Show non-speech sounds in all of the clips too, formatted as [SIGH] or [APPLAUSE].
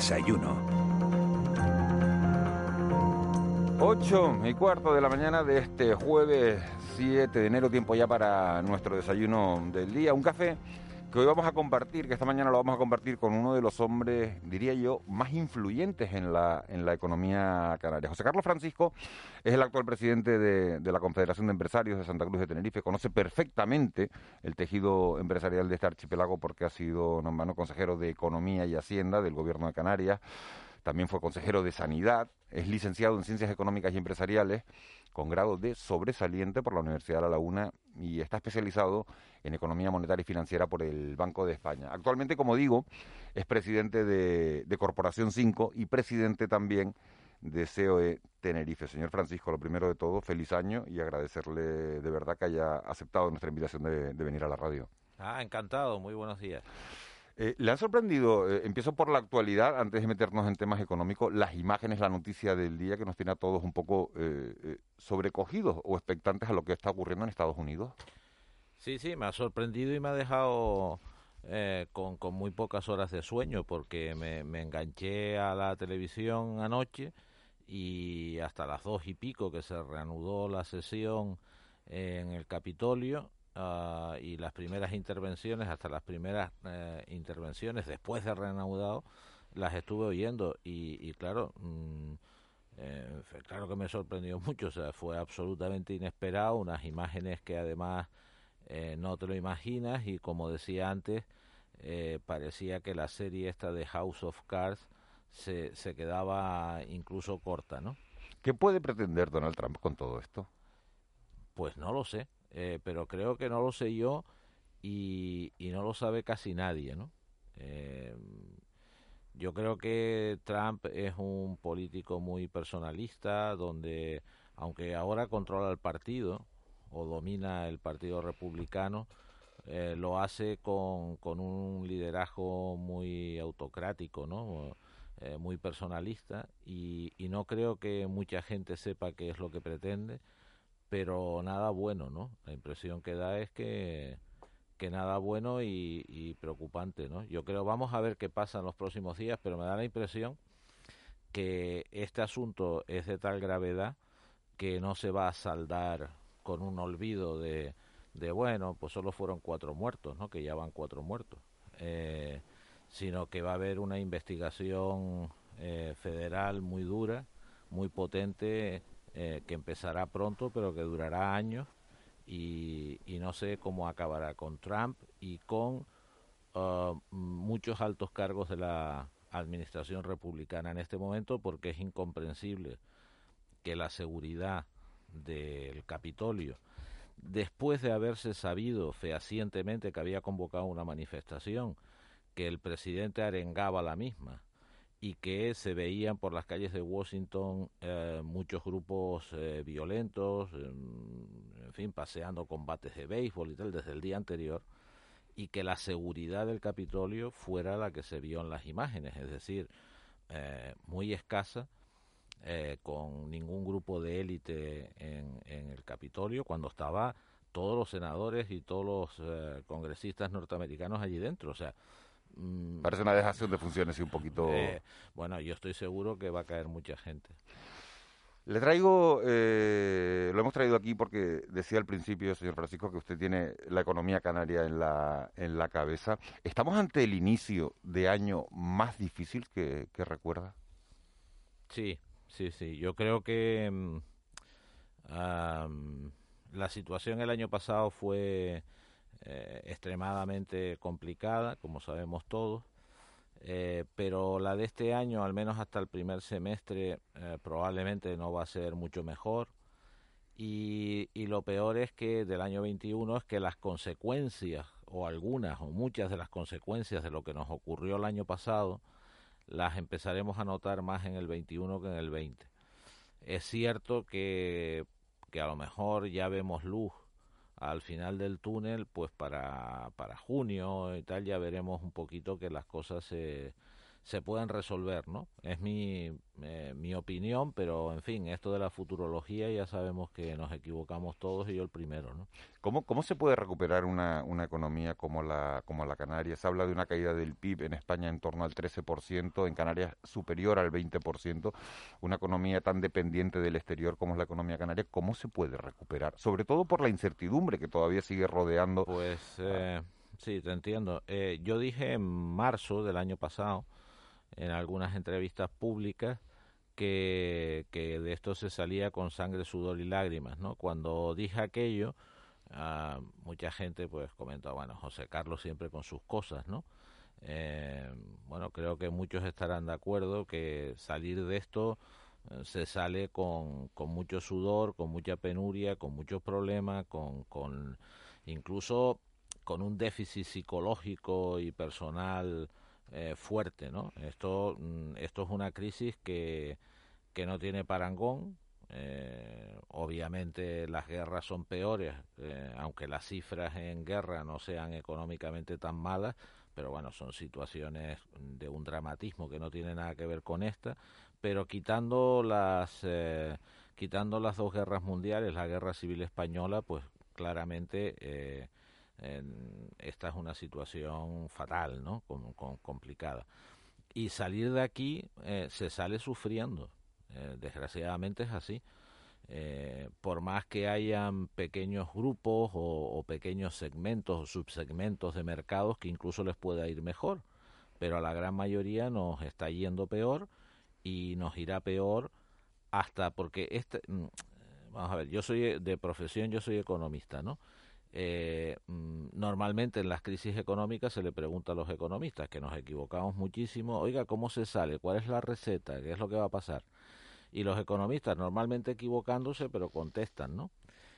Desayuno. 8 y cuarto de la mañana de este jueves 7 de enero, tiempo ya para nuestro desayuno del día. Un café que hoy vamos a compartir, que esta mañana lo vamos a compartir con uno de los hombres, diría yo, más influyentes en la, economía canaria. José Carlos Francisco es el actual presidente de, de la Confederación de Empresarios de Santa Cruz de Tenerife, conoce perfectamente el tejido empresarial de este archipiélago porque ha sido nombrado consejero de Economía y Hacienda del Gobierno de Canarias, también fue consejero de Sanidad, es licenciado en Ciencias Económicas y Empresariales con grado de sobresaliente por la Universidad de La Laguna y está especializado en economía monetaria y financiera por el Banco de España. Actualmente, como digo, es presidente de, Corporación 5 y presidente también de COE Tenerife. Señor Francisco, lo primero de todo, feliz año y agradecerle de verdad que haya aceptado nuestra invitación de venir a la radio. Ah, encantado, muy buenos días. Eh, ¿Le han sorprendido, eh, empiezo por la actualidad, antes de meternos en temas económicos, las imágenes, la noticia del día que nos tiene a todos un poco eh, eh, sobrecogidos o expectantes a lo que está ocurriendo en Estados Unidos? Sí, sí, me ha sorprendido y me ha dejado con, con muy pocas horas de sueño porque me, me enganché a la televisión anoche y hasta las dos y pico que se reanudó la sesión en el Capitolio ah, y las primeras intervenciones, hasta las primeras eh, intervenciones después de reanudado, las estuve oyendo y, y claro, mm, eh, claro que me sorprendió [LAUGHS] mucho, o sea, fue absolutamente inesperado, unas imágenes que además eh, no te lo imaginas y como decía antes, eh, parecía que la serie esta de House of Cards se, se quedaba incluso corta, ¿no? ¿Qué puede pretender Donald Trump con todo esto? Pues no lo sé, eh, pero creo que no lo sé yo y, y no lo sabe casi nadie, ¿no? Eh, yo creo que Trump es un político muy personalista, donde aunque ahora controla el partido o domina el Partido Republicano, eh, lo hace con, con un liderazgo muy autocrático, ¿no? Eh, muy personalista y, y no creo que mucha gente sepa qué es lo que pretende pero nada bueno, ¿no? La impresión que da es que, que nada bueno y, preocupante, ¿no? Yo creo, vamos a ver qué pasa en los próximos días, pero me da la impresión que este asunto es de tal gravedad que no se va a saldar con un olvido de, de bueno, pues solo fueron cuatro muertos, ¿no? Que ya van cuatro muertos. Eh, sino que va a haber una investigación eh, federal muy dura, muy potente, eh, que empezará pronto, pero que durará años. Y, y no sé cómo acabará con Trump y con uh, muchos altos cargos de la administración republicana en este momento, porque es incomprensible que la seguridad del Capitolio, después de haberse sabido fehacientemente que había convocado una manifestación, que el presidente arengaba la misma y que se veían por las calles de Washington eh, muchos grupos eh, violentos, en, en fin, paseando combates de béisbol y tal desde el día anterior, y que la seguridad del Capitolio fuera la que se vio en las imágenes, es decir, eh, muy escasa, eh, con ningún grupo de élite en, en el Capitolio, cuando estaba todos los senadores y todos los eh, congresistas norteamericanos allí dentro, o sea, Parece una dejación de funciones y un poquito... eh, bueno, yo estoy seguro que va a caer mucha gente. Le traigo, eh, lo hemos traído aquí porque decía al principio, señor Francisco, que usted tiene la economía canaria en la, en la cabeza. ¿Estamos ante el inicio de año más difícil que, que recuerda? Sí, sí, sí. Yo creo que mm, am, la situación el año pasado fue eh, extremadamente complicada, como sabemos todos, eh, pero la de este año, al menos hasta el primer semestre, eh, probablemente no va a ser mucho mejor. Y, y lo peor es que del año 21 es que las consecuencias o algunas o muchas de las consecuencias de lo que nos ocurrió el año pasado las empezaremos a notar más en el 21 que en el 20. Es cierto que, que a lo mejor ya vemos luz al final del túnel, pues para, para junio y tal ya veremos un poquito que las cosas se se pueden resolver, ¿no? Es mi, eh, mi opinión, pero en fin, esto de la futurología ya sabemos que nos equivocamos todos y yo el primero, ¿no? ¿Cómo, cómo se puede recuperar una, una economía como la, como la Canarias? Se habla de una caída del PIB en España en torno al 13%, en Canarias superior al 20%, una economía tan dependiente del exterior como es la economía canaria, ¿cómo se puede recuperar? Sobre todo por la incertidumbre que todavía sigue rodeando. Pues eh, sí, te entiendo. Eh, yo dije en marzo del año pasado, en algunas entrevistas públicas que, que, de esto se salía con sangre, sudor y lágrimas, ¿no? Cuando dije aquello, uh, mucha gente pues comentó, bueno, José Carlos siempre con sus cosas, ¿no? Eh, bueno, creo que muchos estarán de acuerdo que salir de esto eh, se sale con, con mucho sudor, con mucha penuria, con muchos problemas, con, con incluso con un déficit psicológico y personal eh, fuerte, ¿no? Esto, mm, esto es una crisis que, que no tiene parangón. Eh, obviamente las guerras son peores, eh, aunque las cifras en guerra no sean económicamente tan malas, pero bueno, son situaciones de un dramatismo que no tiene nada que ver con esta. Pero quitando las quitando las dos guerras mundiales, la guerra civil española, pues claramente esta es una situación fatal, ¿no? complicada. Y salir de aquí eh, se sale sufriendo. Eh, desgraciadamente es así. Eh, por más que hayan pequeños grupos o, o, pequeños segmentos o subsegmentos de mercados que incluso les pueda ir mejor, pero a la gran mayoría nos está yendo peor y nos irá peor hasta porque este mm, vamos a ver yo soy de profesión yo soy economista no eh, mm, normalmente en las crisis económicas se le pregunta a los economistas, que nos equivocamos muchísimo, oiga, ¿cómo se sale? ¿Cuál es la receta? ¿Qué es lo que va a pasar? Y los economistas normalmente equivocándose, pero contestan, ¿no?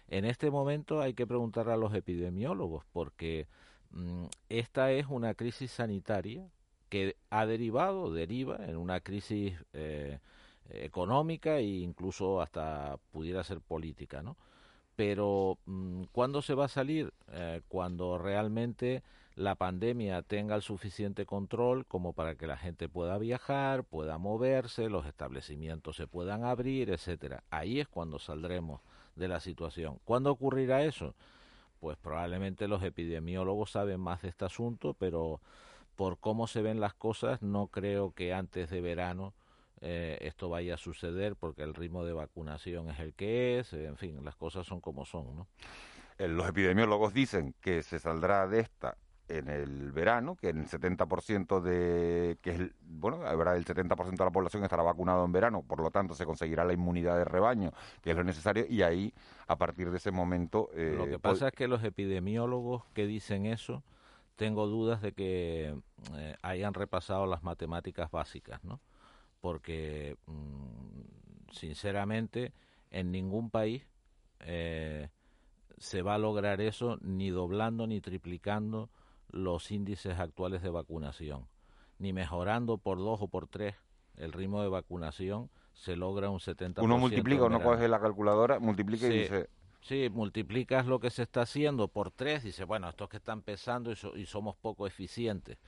En este momento hay que preguntar a los epidemiólogos, porque mm, esta es una crisis sanitaria que ha derivado, deriva en una crisis eh, económica e incluso hasta pudiera ser política, ¿no? Pero mm, ¿cuándo se va a salir? Eh, cuando realmente la pandemia tenga el suficiente control como para que la gente pueda viajar, pueda moverse, los establecimientos se puedan abrir, etcétera. Ahí es cuando saldremos de la situación. ¿Cuándo ocurrirá eso? Pues probablemente los epidemiólogos saben más de este asunto, pero por cómo se ven las cosas no creo que antes de verano eh, esto vaya a suceder porque el ritmo de vacunación es el que es, en fin, las cosas son como son, ¿no? Eh, los epidemiólogos dicen que se saldrá de esta en el verano, que en el 70% de que es bueno, habrá el 70% de la población estará vacunado en verano, por lo tanto se conseguirá la inmunidad de rebaño, que es lo necesario y ahí a partir de ese momento eh, lo que pasa es que los epidemiólogos que dicen eso tengo dudas de que hayan repasado las matemáticas básicas, ¿no? Porque mm, sinceramente en ningún país eh, se va a lograr eso ni doblando ni triplicando los índices actuales de vacunación, ni mejorando por dos o por tres el ritmo de vacunación se logra un 70%. Uno multiplica, uno coge la calculadora, multiplica y dice... Sí, multiplicas lo que se está haciendo por tres, dice, bueno, estos que están pesando y, y somos poco eficientes.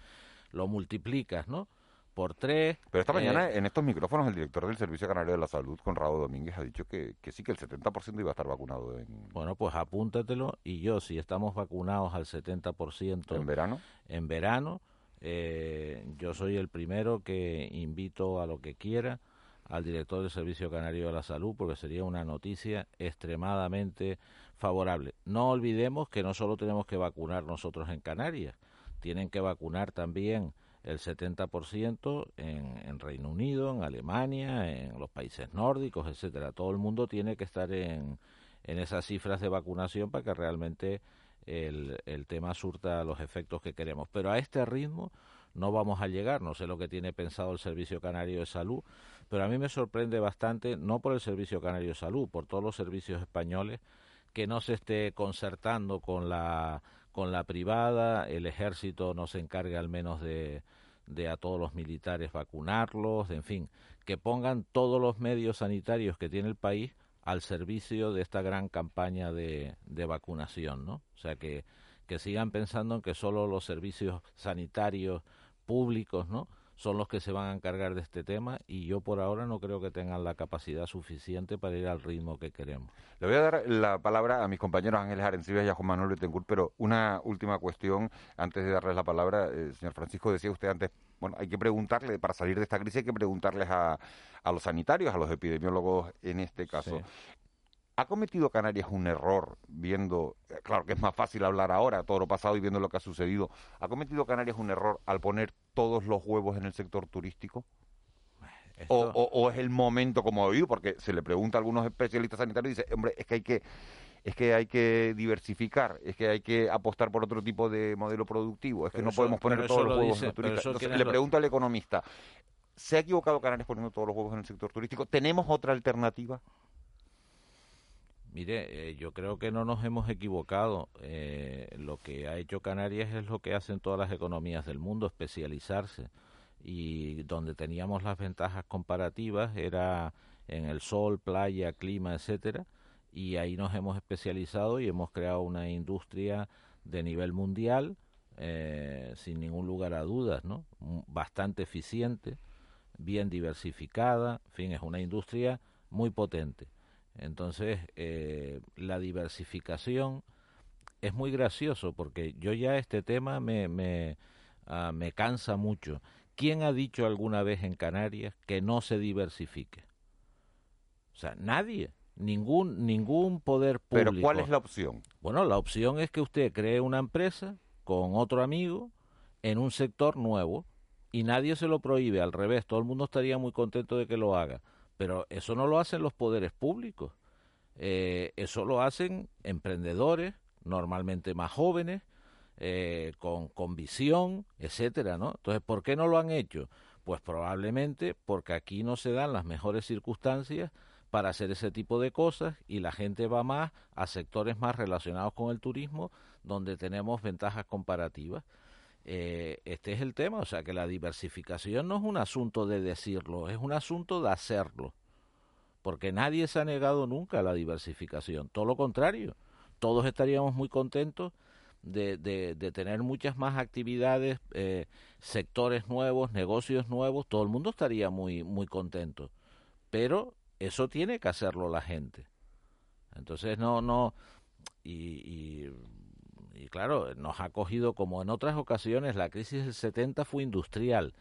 Lo multiplicas, ¿no? Por tres. Pero esta mañana eh, en estos micrófonos el director del Servicio Canario de la Salud, Conrado Domínguez, ha dicho que, que sí, que el 70% iba a estar vacunado. En... Bueno, pues apúntatelo y yo, si estamos vacunados al 70%... ¿En verano? En verano, eh, yo soy el primero que invito a lo que quiera al director del Servicio Canario de la Salud porque sería una noticia extremadamente favorable. No olvidemos que no solo tenemos que vacunar nosotros en Canarias, tienen que vacunar también el 70% en, en Reino Unido, en Alemania, en los países nórdicos, etcétera. Todo el mundo tiene que estar en, en esas cifras de vacunación para que realmente el, el tema surta los efectos que queremos. Pero a este ritmo no vamos a llegar. No sé lo que tiene pensado el Servicio Canario de Salud, pero a mí me sorprende bastante, no por el Servicio Canario de Salud, por todos los servicios españoles, que no se esté concertando con la con la privada, el ejército no se encargue al menos de, de a todos los militares vacunarlos, en fin, que pongan todos los medios sanitarios que tiene el país al servicio de esta gran campaña de, de vacunación, ¿no? O sea, que, que sigan pensando en que solo los servicios sanitarios públicos, ¿no? Son los que se van a encargar de este tema y yo por ahora no creo que tengan la capacidad suficiente para ir al ritmo que queremos. Le voy a dar la palabra a mis compañeros Ángeles Arencibia y a Juan Manuel Betancourt, pero una última cuestión antes de darles la palabra. Eh, señor Francisco, decía usted antes, bueno, hay que preguntarle, para salir de esta crisis hay que preguntarles a, a los sanitarios, a los epidemiólogos en este caso. ¿Ha cometido Canarias un error viendo, eh, claro que es más fácil hablar ahora, todo lo pasado y viendo lo que ha sucedido, ¿ha cometido Canarias un error al poner todos los huevos en el sector turístico? O, es el momento como oído? Porque se le pregunta a algunos especialistas sanitarios y dice, hombre, es que hay que es que hay que diversificar, es que hay que apostar por otro tipo de modelo productivo, es que no podemos poner todos los huevos en el turístico. Entonces, le pregunto al economista, ¿se ha equivocado Canarias poniendo todos los huevos en el sector turístico? ¿Tenemos otra alternativa? Mire, eh, yo creo que no nos hemos equivocado. Eh, lo que ha hecho Canarias es lo que hacen todas las economías del mundo, especializarse. Y donde teníamos las ventajas comparativas era en el sol, playa, clima, etcétera. Y ahí nos hemos especializado y hemos creado una industria de nivel mundial, eh, sin ningún lugar a dudas, ¿no? Bastante eficiente, bien diversificada, en fin, es una industria muy potente entonces, eh, la diversificación es muy gracioso porque yo ya este tema me, me, ah, me cansa mucho. ¿Quién ha dicho alguna vez en Canarias que no se diversifique? O sea, nadie, ningún, ningún poder público. Pero ¿cuál es la opción? Bueno, la opción es que usted cree una empresa con otro amigo en un sector nuevo y nadie se lo prohíbe, al revés, todo el mundo estaría muy contento de que lo haga. Pero eso no lo hacen los poderes públicos. Eh, eso lo hacen emprendedores, normalmente más jóvenes, eh, con, con visión, etcétera, ¿no? Entonces, ¿por qué no lo han hecho? Pues probablemente porque aquí no se dan las mejores circunstancias para hacer ese tipo de cosas y la gente va más a sectores más relacionados con el turismo donde tenemos ventajas comparativas. Eh, este es el tema, o sea que la diversificación no es un asunto de decirlo, es un asunto de hacerlo, porque nadie se ha negado nunca a la diversificación, todo lo contrario, todos estaríamos muy contentos de, de, tener muchas más actividades, eh, sectores nuevos, negocios nuevos, todo el mundo estaría muy, muy contento, pero eso tiene que hacerlo la gente. Entonces no, no, y y claro, nos ha cogido como en otras ocasiones, la crisis del 70 fue industrial,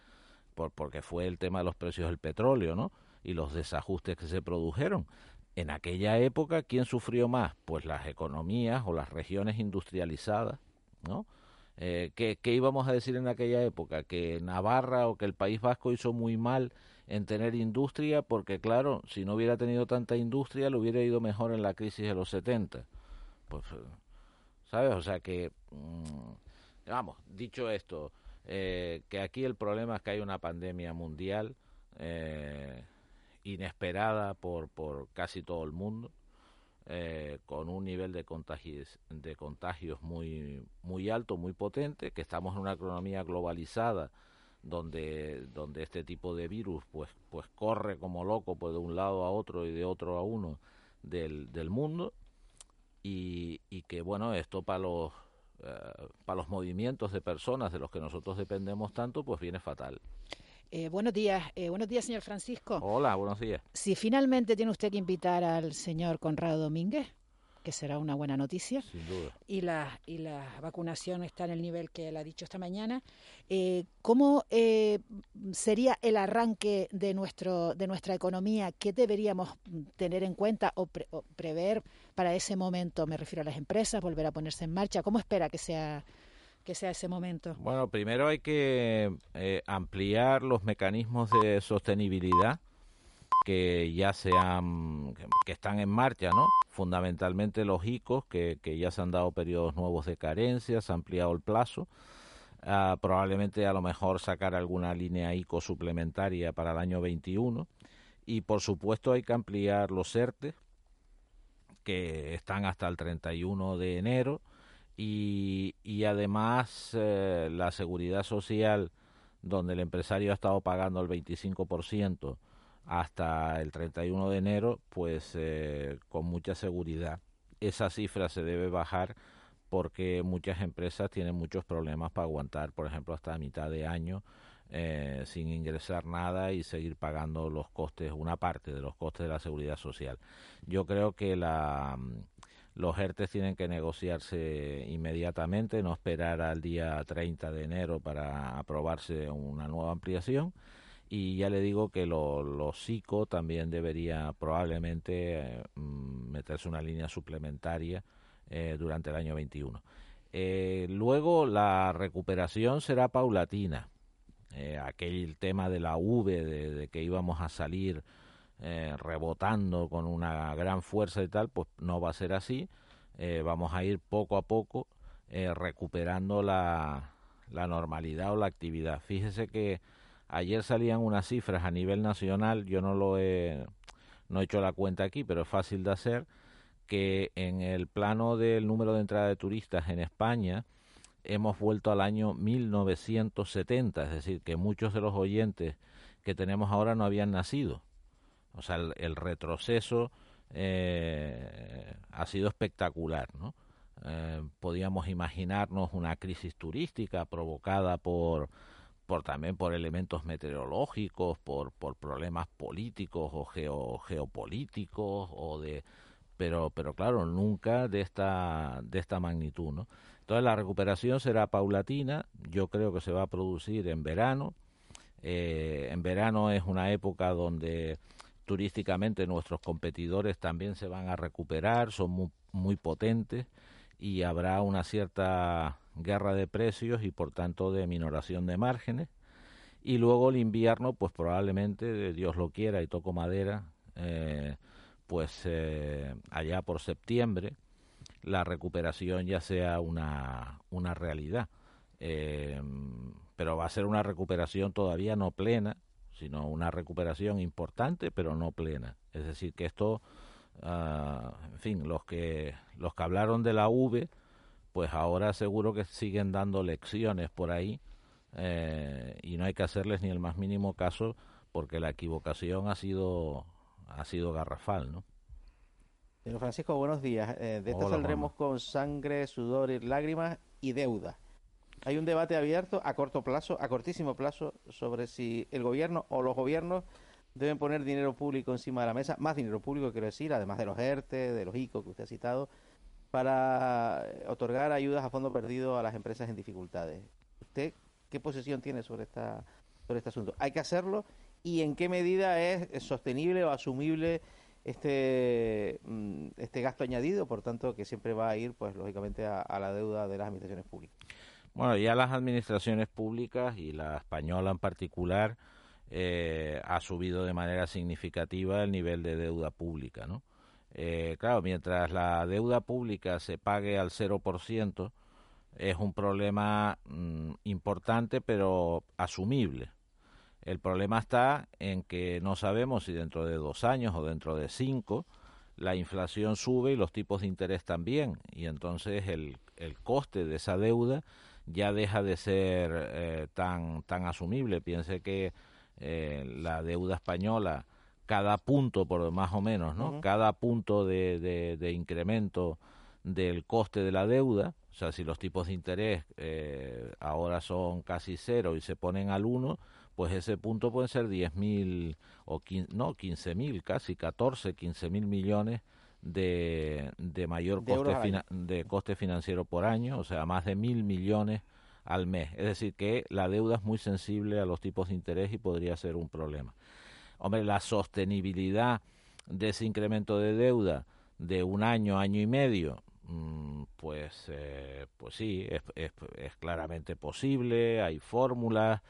por, porque fue el tema de los precios del petróleo, ¿no? Y los desajustes que se produjeron. En aquella época, ¿quién sufrió más? Pues las economías o las regiones industrializadas, ¿no? Eh, ¿qué, ¿Qué íbamos a decir en aquella época? Que Navarra o que el País Vasco hizo muy mal en tener industria, porque claro, si no hubiera tenido tanta industria, le hubiera ido mejor en la crisis de los 70. Pues ¿sabes? O sea que, mm, vamos, dicho esto, eh, que aquí el problema es que hay una pandemia mundial eh, inesperada por, por casi todo el mundo, eh, con un nivel de contagios, de contagios muy, muy alto, muy potente, que estamos en una economía globalizada donde, donde este tipo de virus pues, pues corre como loco pues, de un lado a otro y de otro a uno del, del mundo y, y que bueno, esto para los, eh, para los movimientos de personas de los que nosotros dependemos tanto, pues viene fatal. Eh, buenos días, eh, buenos días, señor Francisco. Hola, buenos días. Si finalmente tiene usted que invitar al señor Conrado Domínguez, que será una buena noticia. Sin duda. Y la, y la vacunación está en el nivel que él ha dicho esta mañana. Eh, ¿Cómo eh, sería el arranque de, nuestro, de nuestra economía? ¿Qué deberíamos tener en cuenta o, prever para ese momento? Me refiero a las empresas, volver a ponerse en marcha. ¿Cómo espera que sea? que sea ese momento? Bueno, primero hay que eh, ampliar los mecanismos de sostenibilidad que ya se han, que, están en marcha, ¿no? Fundamentalmente los ICOs, que, que ya se han dado periodos nuevos de carencia, se ha ampliado el plazo. Ah, probablemente a lo mejor sacar alguna línea ICO suplementaria para el año 21. Y por supuesto hay que ampliar los ERTE, que están hasta el 31 de enero, y, y además eh, la seguridad social, donde el empresario ha estado pagando el 25% hasta el 31 de enero, pues eh, con mucha seguridad. Esa cifra se debe bajar porque muchas empresas tienen muchos problemas para aguantar, por ejemplo, hasta mitad de año eh, sin ingresar nada y seguir pagando los costes, una parte de los costes de la seguridad social. Yo creo que la, los ERTES tienen que negociarse inmediatamente, no esperar al día 30 de enero para aprobarse una nueva ampliación y ya le digo que los lo también debería probablemente eh, mm, meterse una línea suplementaria eh, durante el año 21. Eh, luego la recuperación será paulatina. Aquel tema de la V, de, que íbamos a salir rebotando con una gran fuerza y tal, pues no va a ser así. vamos a ir poco a poco recuperando la, la normalidad o la actividad. Fíjese que Ayer salían unas cifras a nivel nacional, yo no lo he, no he hecho la cuenta aquí, pero es fácil de hacer, que en el plano del número de entrada de turistas en España hemos vuelto al año 1970, es decir, que muchos de los oyentes que tenemos ahora no habían nacido. O sea, el, retroceso eh, ha sido espectacular, ¿no? Eh, podíamos imaginarnos una crisis turística provocada por por también por elementos meteorológicos, por, por problemas políticos o geopolíticos o de pero pero claro, nunca de esta de esta magnitud, ¿no? Entonces la recuperación será paulatina, yo creo que se va a producir en verano. Eh, en verano es una época donde turísticamente nuestros competidores también se van a recuperar, son muy, potentes y habrá una cierta guerra de precios y por tanto de minoración de márgenes. Y luego el invierno, pues probablemente, Dios lo quiera y toco madera, eh, pues eh, allá por septiembre la recuperación ya sea una, una realidad. Eh, pero va a ser una recuperación todavía no plena, sino una recuperación importante, pero no plena. Es decir, que esto, ah, en fin, los que, los que hablaron de la V, pues ahora seguro que siguen dando lecciones por ahí eh, y no hay que hacerles ni el más mínimo caso porque la equivocación ha sido ha sido garrafal, ¿no? Señor Francisco, buenos días. Eh, de esto saldremos con sangre, sudor y lágrimas y deuda. Hay un debate abierto a corto plazo, a cortísimo plazo, sobre si el gobierno o los gobiernos deben poner dinero público encima de la mesa, más dinero público quiero decir, además de los ERTE, de los ICO que usted ha citado, para otorgar ayudas a fondo perdido a las empresas en dificultades. ¿Usted qué posición tiene sobre, esta, sobre este asunto? ¿Hay que hacerlo? ¿Y en qué medida es sostenible o asumible este, mm, este gasto añadido, por tanto, que siempre va a ir, pues lógicamente, a, la deuda de las administraciones públicas? Bueno, ya las administraciones públicas y la española en particular eh, ha subido de manera significativa el nivel de deuda pública, ¿no? Eh, claro, mientras la deuda pública se pague al 0%, es un problema mm, importante pero asumible. El problema está en que no sabemos si dentro de dos años o dentro de cinco la inflación sube y los tipos de interés también. Y entonces el, el coste de esa deuda ya deja de ser eh, tan, tan asumible. Piense que eh, la deuda española cada punto, por más o menos, ¿no? Cada punto de, de, incremento del coste de la deuda, o sea, si los tipos de interés eh, ahora son casi cero y se ponen al uno, pues ese punto puede ser 10.000 o 15, no, 15.000, casi 14, 15.000 millones de, de mayor coste, de coste financiero por año, o sea, más de mil millones al mes. Es decir, que la deuda es muy sensible a los tipos de interés y podría ser un problema. Hombre, la sostenibilidad de ese incremento de deuda de un año, año y medio, mm, pues, eh, pues sí, es, es, claramente posible, hay fórmulas,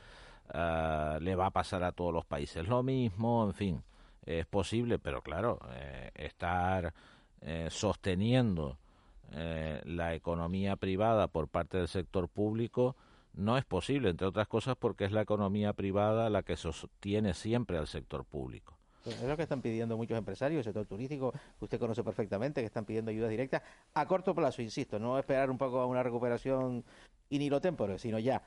ah, le va a pasar a todos los países lo mismo, en fin, es posible, pero claro, eh, estar eh, sosteniendo la economía privada por parte del sector público, no es posible, entre otras cosas porque es la economía privada la que sostiene siempre al sector público. Es lo que están pidiendo muchos empresarios, el sector turístico, que usted conoce perfectamente, que están pidiendo ayudas directas a corto plazo, insisto, no esperar un poco a una recuperación y ni lo tempore, sino ya.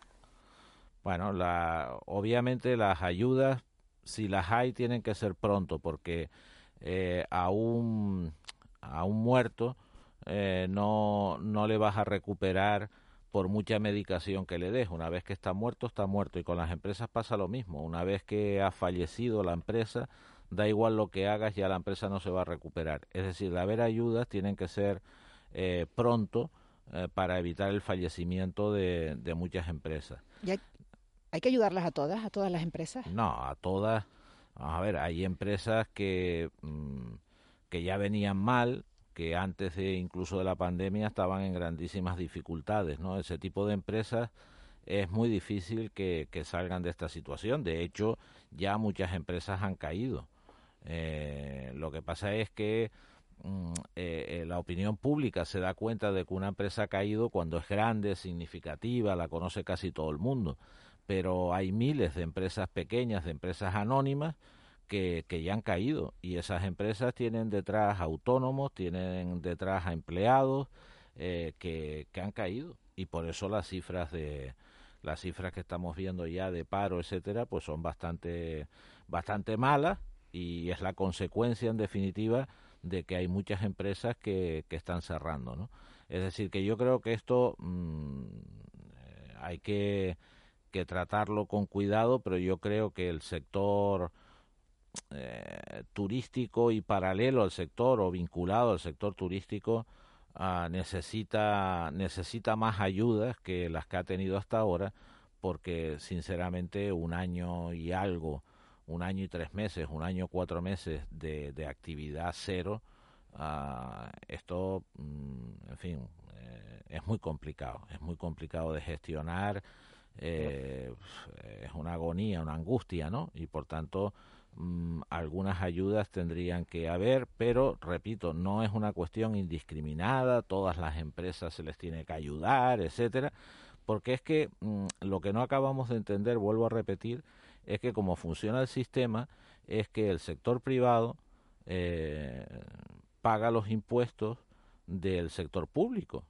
Bueno, la, obviamente las ayudas, si las hay, tienen que ser pronto, porque eh, a, un, a un muerto eh, no, no le vas a recuperar por mucha medicación que le des. Una vez que está muerto, está muerto. Y con las empresas pasa lo mismo. Una vez que ha fallecido la empresa, da igual lo que hagas, ya la empresa no se va a recuperar. Es decir, de haber ayudas tienen que ser eh, pronto eh, para evitar el fallecimiento de, muchas empresas. Hay, que ayudarlas a todas, a todas las empresas? No, a todas. a ver, hay empresas que, mm, que ya venían mal, que antes de incluso de la pandemia estaban en grandísimas dificultades, ¿no? Ese tipo de empresas es muy difícil que, salgan de esta situación. De hecho, ya muchas empresas han caído. Eh, lo que pasa es que mm, eh, eh, la opinión pública se da cuenta de que una empresa ha caído cuando es grande, significativa, la conoce casi todo el mundo. Pero hay miles de empresas pequeñas, de empresas anónimas, que, ya han caído. Y esas empresas tienen detrás autónomos, tienen detrás a empleados eh, que, han caído. Y por eso las cifras de las cifras que estamos viendo ya de paro, etcétera, pues son bastante bastante malas. Y es la consecuencia en definitiva de que hay muchas empresas que, que están cerrando, ¿no? Es decir, que yo creo que esto mm, eh, hay que, que tratarlo con cuidado, pero yo creo que el sector eh, turístico y paralelo al sector o vinculado al sector turístico ah, necesita necesita más ayudas que las que ha tenido hasta ahora porque sinceramente un año y algo un año y tres meses un año cuatro meses de, de actividad cero ah, esto mm, en fin eh, es muy complicado es muy complicado de gestionar eh, es una agonía una angustia no y por tanto Mm, algunas ayudas tendrían que haber, pero repito, no es una cuestión indiscriminada, todas las empresas se les tiene que ayudar, etcétera, porque es que mm, lo que no acabamos de entender, vuelvo a repetir, es que como funciona el sistema, es que el sector privado eh, paga los impuestos del sector público.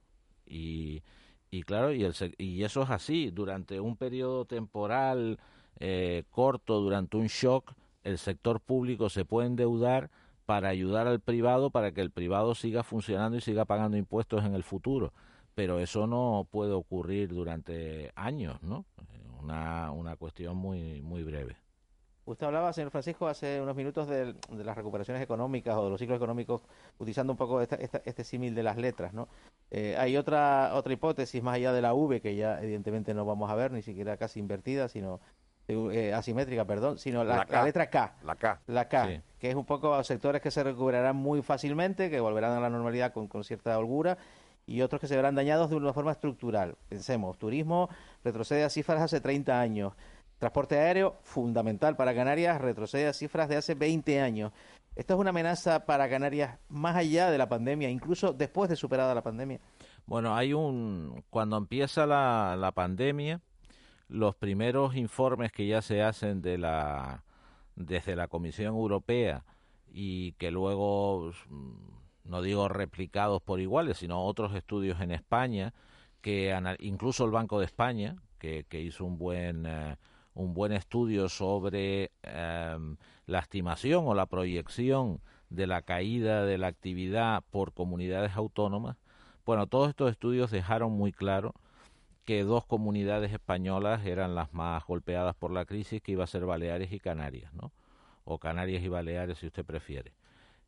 Y, y claro, y, el, y eso es así, durante un periodo temporal eh, corto, durante un shock, el sector público se puede endeudar para ayudar al privado para que el privado siga funcionando y siga pagando impuestos en el futuro. Pero eso no puede ocurrir durante años, ¿no? Una, una cuestión muy, muy breve. Usted hablaba, señor Francisco, hace unos minutos de, las recuperaciones económicas o de los ciclos económicos, utilizando un poco este símil de las letras, ¿no? Eh, hay otra otra hipótesis más allá de la V que ya evidentemente no vamos a ver, ni siquiera casi invertida, sino eh, asimétrica, perdón, sino la, letra K. La K. La K, que es un poco sectores que se recuperarán muy fácilmente, que volverán a la normalidad con, cierta holgura, y otros que se verán dañados de una forma estructural. Pensemos, turismo retrocede a cifras hace 30 años. Transporte aéreo, fundamental para Canarias, retrocede a cifras de hace 20 años. ¿Esto es una amenaza para Canarias más allá de la pandemia, incluso después de superada la pandemia? Bueno, hay un. Cuando empieza la, la pandemia, los primeros informes que ya se hacen de la desde la Comisión Europea y que luego mm, no digo replicados por iguales, sino otros estudios en España que incluso el Banco de España que, hizo un buen eh, un buen estudio sobre em, la estimación o la proyección de la caída de la actividad por comunidades autónomas. Bueno, todos estos estudios dejaron muy claro que dos comunidades españolas eran las más golpeadas por la crisis, que iba a ser Baleares y Canarias, ¿no? O Canarias y Baleares, si usted prefiere.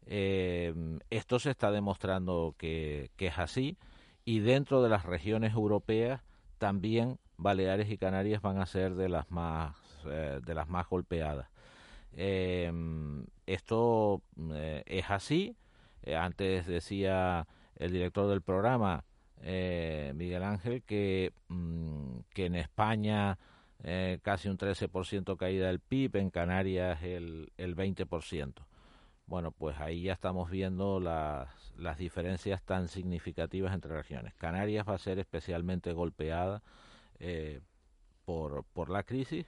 Eh, esto se está demostrando que, es así y dentro de las regiones europeas también Baleares y Canarias van a ser de las más eh, de las más golpeadas. Eh, esto es así. antes decía el director del programa eh, Miguel Ángel, que, mm, que en España eh, casi un 13% caída del PIB, en Canarias el, el 20%. Bueno, pues ahí ya estamos viendo las, las diferencias tan significativas entre regiones. Canarias va a ser especialmente golpeada eh, por, por la crisis,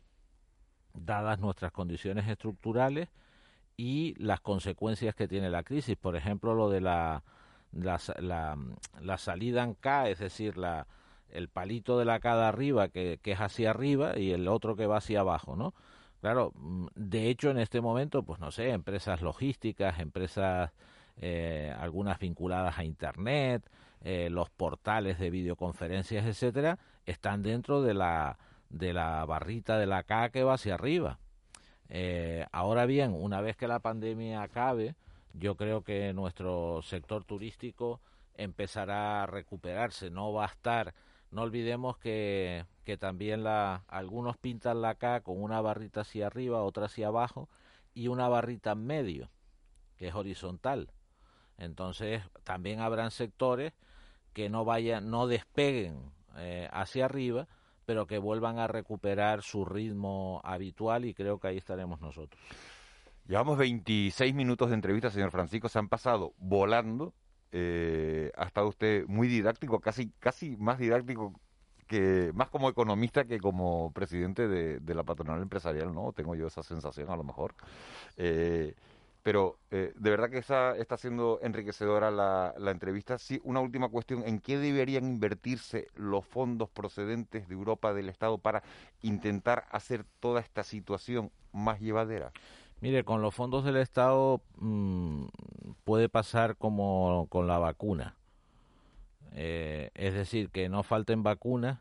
dadas nuestras condiciones estructurales y las consecuencias que tiene la crisis. Por ejemplo, lo de la, la, salida en K, es decir, la, el palito de la K de arriba que, que, es hacia arriba y el otro que va hacia abajo, ¿no? Claro, mm, de hecho en este momento, pues no sé, empresas logísticas, empresas eh, algunas vinculadas a Internet, eh, los portales de videoconferencias, etcétera, están dentro de la, de la barrita de la K que va hacia arriba. Eh, ahora bien, una vez que la pandemia acabe, yo creo que nuestro sector turístico empezará a recuperarse, no va a estar, no olvidemos que, que también la, algunos pintan la K con una barrita hacia arriba, otra hacia abajo y una barrita en medio, que es horizontal. Entonces, también habrán sectores que no vayan, no despeguen eh, hacia arriba, pero que vuelvan a recuperar su ritmo habitual y creo que ahí estaremos nosotros. Llevamos 26 minutos de entrevista, señor Francisco, se han pasado volando. Eh, ha estado usted muy didáctico, casi, casi más didáctico que, más como economista que como presidente de, la patronal empresarial, ¿no? Tengo yo esa sensación a lo mejor. Eh, pero eh, de verdad que está, está siendo enriquecedora la, la, entrevista. Sí, una última cuestión, ¿en qué deberían invertirse los fondos procedentes de Europa del Estado para intentar hacer toda esta situación más llevadera? Mire, con los fondos del Estado mmm, puede pasar como con la vacuna. Eh, es decir, que no falten vacunas,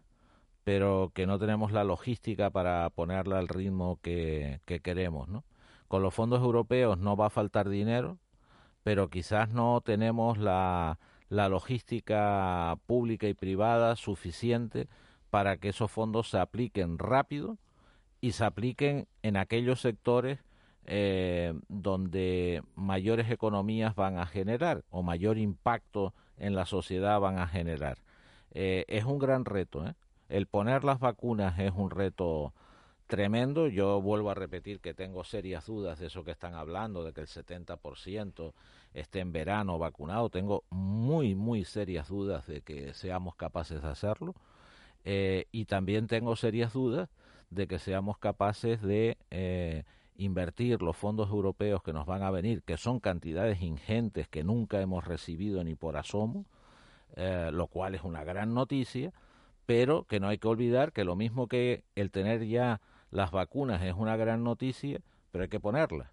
pero que no tenemos la logística para ponerla al ritmo que, que queremos, ¿no? Con los fondos europeos no va a faltar dinero, pero quizás no tenemos la, logística pública y privada suficiente para que esos fondos se apliquen rápido y se apliquen en aquellos sectores eh, donde mayores economías van a generar o mayor impacto en la sociedad van a generar. Eh, es un gran reto. ¿eh? El poner las vacunas es un reto tremendo. Yo vuelvo a repetir que tengo serias dudas de eso que están hablando, de que el 70% esté en verano vacunado. Tengo muy, muy serias dudas de que seamos capaces de hacerlo. Eh, y también tengo serias dudas de que seamos capaces de eh, invertir los fondos europeos que nos van a venir, que son cantidades ingentes que nunca hemos recibido ni por asomo, eh, lo cual es una gran noticia, pero que no hay que olvidar que lo mismo que el tener ya las vacunas es una gran noticia, pero hay que ponerlas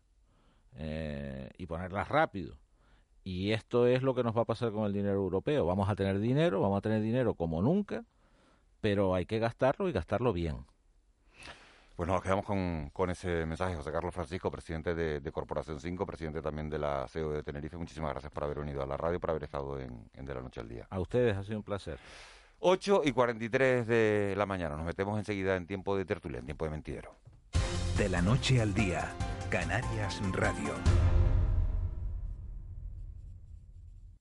eh, y ponerlas rápido. Y esto es lo que nos va a pasar con el dinero europeo. Vamos a tener dinero, vamos a tener dinero como nunca, pero hay que gastarlo y gastarlo bien. Pues nos quedamos con, con ese mensaje, José Carlos Francisco, presidente de, Corporación 5, presidente también de la CEO de Tenerife. Muchísimas gracias por haber venido a la radio, por haber estado en, en De la Noche al Día. A ustedes ha sido un placer. 8 y 43 de la mañana. Nos metemos enseguida en tiempo de tertulia, en tiempo de mentidero. De la noche al día, Canarias Radio.